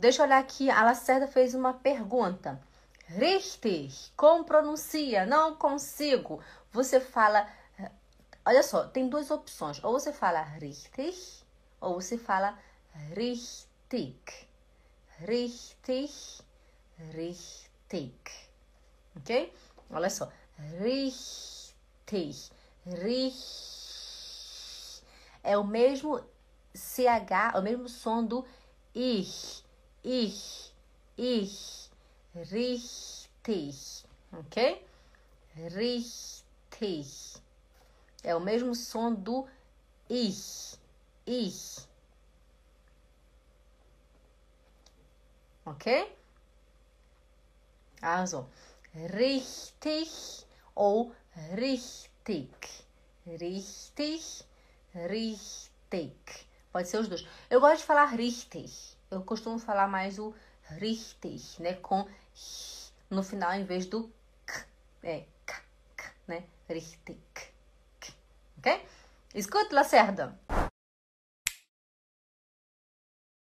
Deixa eu olhar aqui. A Lacerda fez uma pergunta. Richtig. Como pronuncia? Não consigo. Você fala. Olha só, tem duas opções. Ou você fala richtig, ou você fala richtig. Richtig, richtig. Ok? Olha só. Richtig. Richtig. É o mesmo CH, é o mesmo som do ich ich, ich, richtig, ok? Richtig. É o mesmo som do ich, ich. Ok? Also, richtig ou richtig. Richtig, richtig. Pode ser os dois. Eu gosto de falar richtig eu costumo falar mais o richtig, né? Com no final em vez do k, é k, k né? Richtig. Ok? Escuta, Lacerda.